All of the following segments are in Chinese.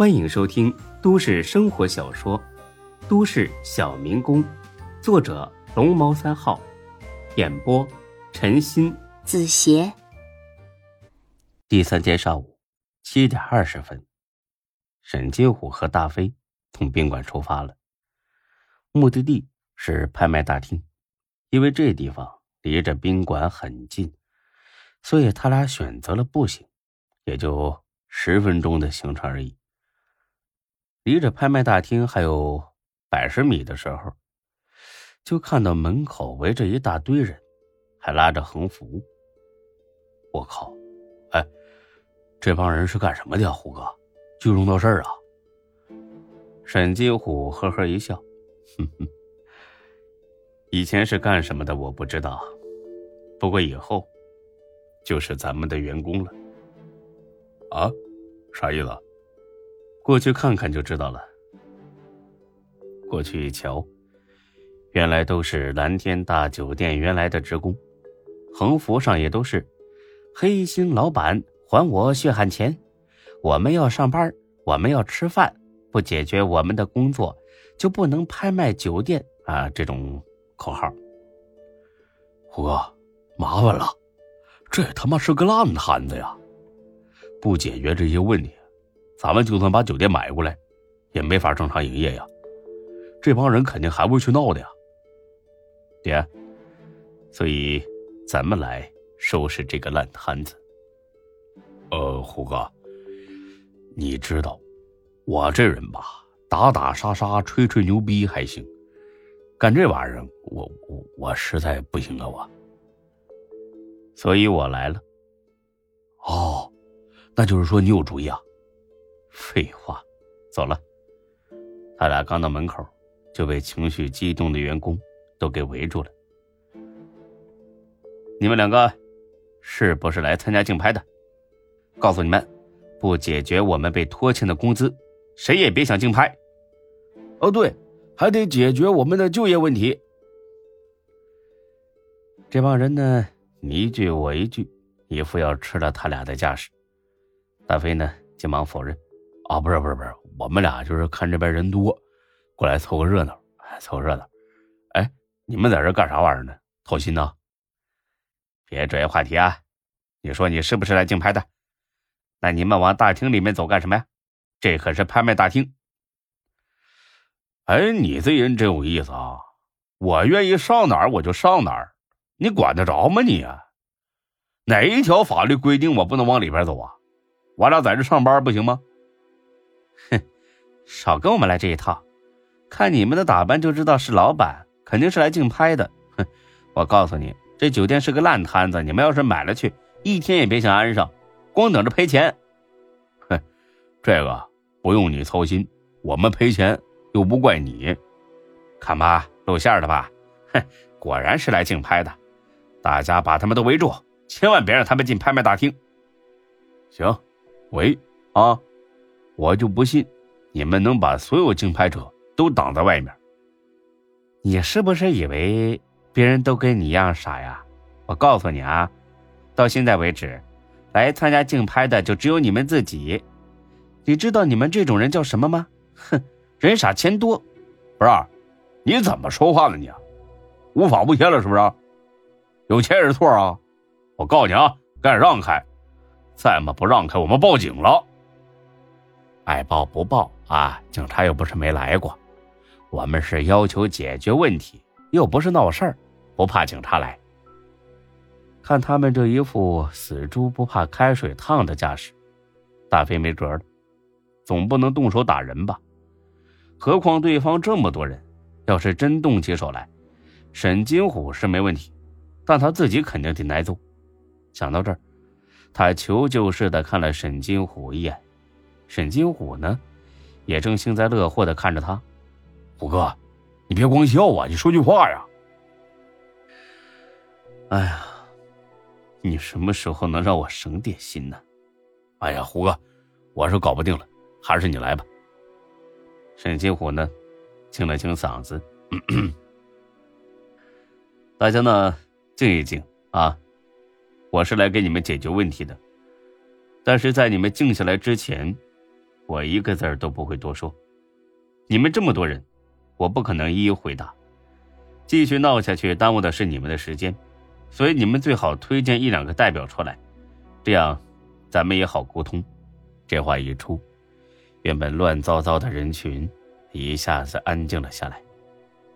欢迎收听都市生活小说《都市小民工》，作者龙猫三号，演播陈鑫、子邪。第三天上午七点二十分，沈金虎和大飞从宾馆出发了，目的地是拍卖大厅，因为这地方离着宾馆很近，所以他俩选择了步行，也就十分钟的行程而已。离着拍卖大厅还有百十米的时候，就看到门口围着一大堆人，还拉着横幅。我靠！哎，这帮人是干什么的呀？虎哥，聚众闹事儿啊？沈金虎呵呵一笑，哼哼，以前是干什么的我不知道，不过以后就是咱们的员工了。啊？啥意思？过去看看就知道了。过去一瞧，原来都是蓝天大酒店原来的职工，横幅上也都是“黑心老板还我血汗钱”，我们要上班，我们要吃饭，不解决我们的工作，就不能拍卖酒店啊！这种口号。虎哥，麻烦了，这他妈是个烂摊子呀！不解决这些问题。咱们就算把酒店买过来，也没法正常营业呀。这帮人肯定还会去闹的呀，爹。所以，咱们来收拾这个烂摊子。呃，虎哥，你知道，我这人吧，打打杀杀、吹吹牛逼还行，干这玩意儿，我我我实在不行了，我。所以我来了。哦，那就是说你有主意啊。废话，走了。他俩刚到门口，就被情绪激动的员工都给围住了。你们两个是不是来参加竞拍的？告诉你们，不解决我们被拖欠的工资，谁也别想竞拍。哦，对，还得解决我们的就业问题。这帮人呢，你一句我一句，一副要吃了他俩的架势。大飞呢，急忙否认。啊，不是不是不是，我们俩就是看这边人多，过来凑个热闹，凑个热闹。哎，你们在这干啥玩意儿呢？掏心呢？别转移话题啊！你说你是不是来竞拍的？那你们往大厅里面走干什么呀？这可是拍卖大厅。哎，你这人真有意思啊！我愿意上哪儿我就上哪儿，你管得着吗你？哪一条法律规定我不能往里边走啊？我俩在这上班不行吗？少跟我们来这一套，看你们的打扮就知道是老板，肯定是来竞拍的。哼，我告诉你，这酒店是个烂摊子，你们要是买了去，一天也别想安上，光等着赔钱。哼，这个不用你操心，我们赔钱又不怪你。看吧，露馅了吧？哼，果然是来竞拍的，大家把他们都围住，千万别让他们进拍卖大厅。行，围啊！我就不信，你们能把所有竞拍者都挡在外面。你是不是以为别人都跟你一样傻呀？我告诉你啊，到现在为止，来参加竞拍的就只有你们自己。你知道你们这种人叫什么吗？哼，人傻钱多。不是，你怎么说话呢？你无法无天了是不是？有钱是错啊？我告诉你啊，赶紧让开，再么不让开，我们报警了。爱报不报啊？警察又不是没来过，我们是要求解决问题，又不是闹事儿，不怕警察来。看他们这一副死猪不怕开水烫的架势，大飞没辙了，总不能动手打人吧？何况对方这么多人，要是真动起手来，沈金虎是没问题，但他自己肯定得挨揍。想到这儿，他求救似的看了沈金虎一眼。沈金虎呢，也正幸灾乐祸的看着他。虎哥，你别光笑啊，你说句话呀！哎呀，你什么时候能让我省点心呢？哎呀，虎哥，我是搞不定了，还是你来吧。沈金虎呢，清了清嗓子，大家呢静一静啊，我是来给你们解决问题的。但是在你们静下来之前。我一个字都不会多说。你们这么多人，我不可能一一回答。继续闹下去，耽误的是你们的时间，所以你们最好推荐一两个代表出来，这样咱们也好沟通。这话一出，原本乱糟糟的人群一下子安静了下来。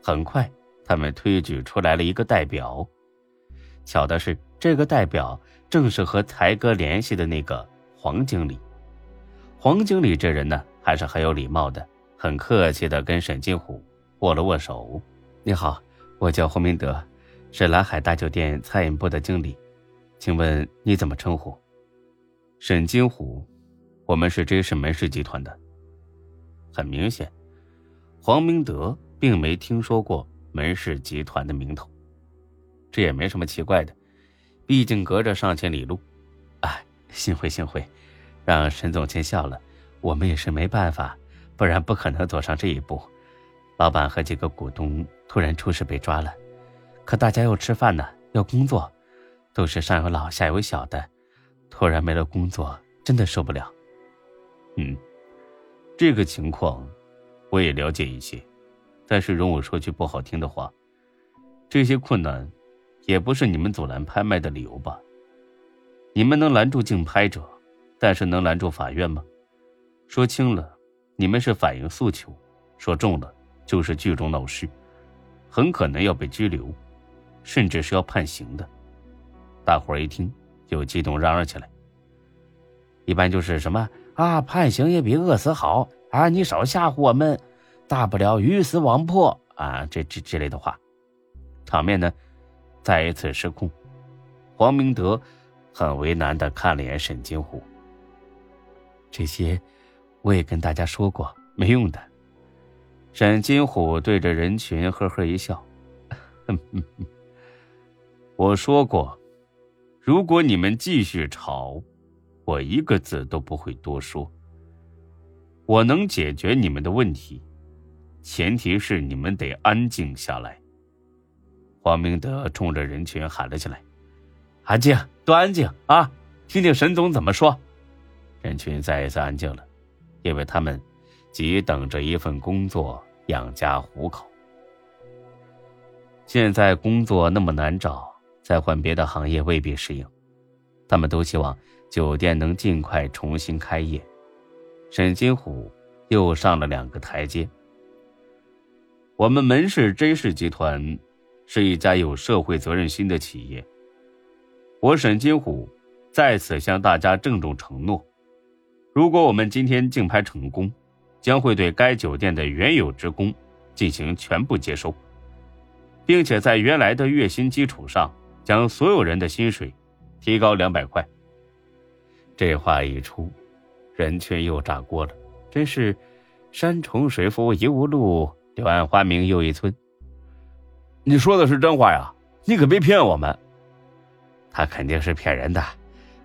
很快，他们推举出来了一个代表。巧的是，这个代表正是和才哥联系的那个黄经理。黄经理这人呢，还是很有礼貌的。很客气的跟沈金虎握了握手。你好，我叫黄明德，是蓝海大酒店餐饮部的经理，请问你怎么称呼？沈金虎，我们是 J 市门市集团的。很明显，黄明德并没听说过门市集团的名头，这也没什么奇怪的，毕竟隔着上千里路。哎，幸会幸会，让沈总见笑了，我们也是没办法。不然不可能走上这一步。老板和几个股东突然出事被抓了，可大家要吃饭呢，要工作，都是上有老下有小的，突然没了工作，真的受不了。嗯，这个情况我也了解一些，但是容我说句不好听的话，这些困难也不是你们阻拦拍卖的理由吧？你们能拦住竞拍者，但是能拦住法院吗？说轻了。你们是反映诉求，说重了就是聚众闹事，很可能要被拘留，甚至是要判刑的。大伙儿一听就激动嚷嚷起来。一般就是什么啊，判刑也比饿死好啊！你少吓唬我们，大不了鱼死网破啊！这这之类的话，场面呢再一次失控。黄明德很为难的看了眼沈金虎，这些。我也跟大家说过，没用的。沈金虎对着人群呵呵一笑：“我说过，如果你们继续吵，我一个字都不会多说。我能解决你们的问题，前提是你们得安静下来。”黄明德冲着人群喊了起来：“安静，都安静啊！听听沈总怎么说。”人群再一次安静了。因为他们急等着一份工作养家糊口。现在工作那么难找，再换别的行业未必适应。他们都希望酒店能尽快重新开业。沈金虎又上了两个台阶。我们门市 J 市集团是一家有社会责任心的企业。我沈金虎在此向大家郑重承诺。如果我们今天竞拍成功，将会对该酒店的原有职工进行全部接收，并且在原来的月薪基础上，将所有人的薪水提高两百块。这话一出，人群又炸锅了，真是山重水复疑无路，柳暗花明又一村。你说的是真话呀？你可别骗我们。他肯定是骗人的。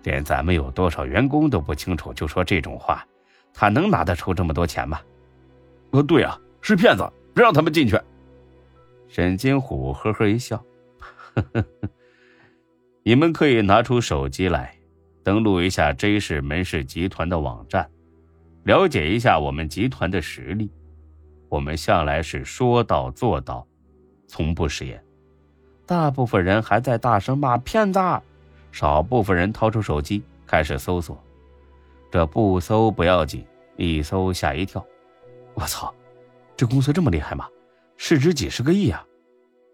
连咱们有多少员工都不清楚，就说这种话，他能拿得出这么多钱吗？呃，对啊，是骗子，别让他们进去。沈金虎呵呵一笑，呵呵呵，你们可以拿出手机来，登录一下 J 市门市集团的网站，了解一下我们集团的实力。我们向来是说到做到，从不食言。大部分人还在大声骂骗子。少部分人掏出手机开始搜索，这不搜不要紧，一搜吓一跳。我操，这公司这么厉害吗？市值几十个亿啊！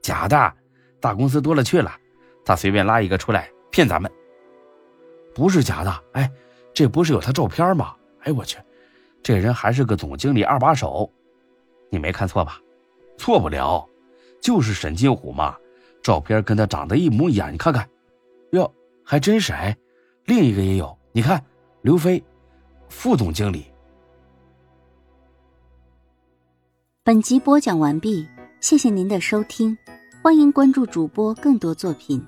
假的，大公司多了去了，他随便拉一个出来骗咱们。不是假的，哎，这不是有他照片吗？哎我去，这人还是个总经理二把手，你没看错吧？错不了，就是沈金虎嘛，照片跟他长得一模一样，你看看，哟。还真是哎，另一个也有，你看，刘飞，副总经理。本集播讲完毕，谢谢您的收听，欢迎关注主播更多作品。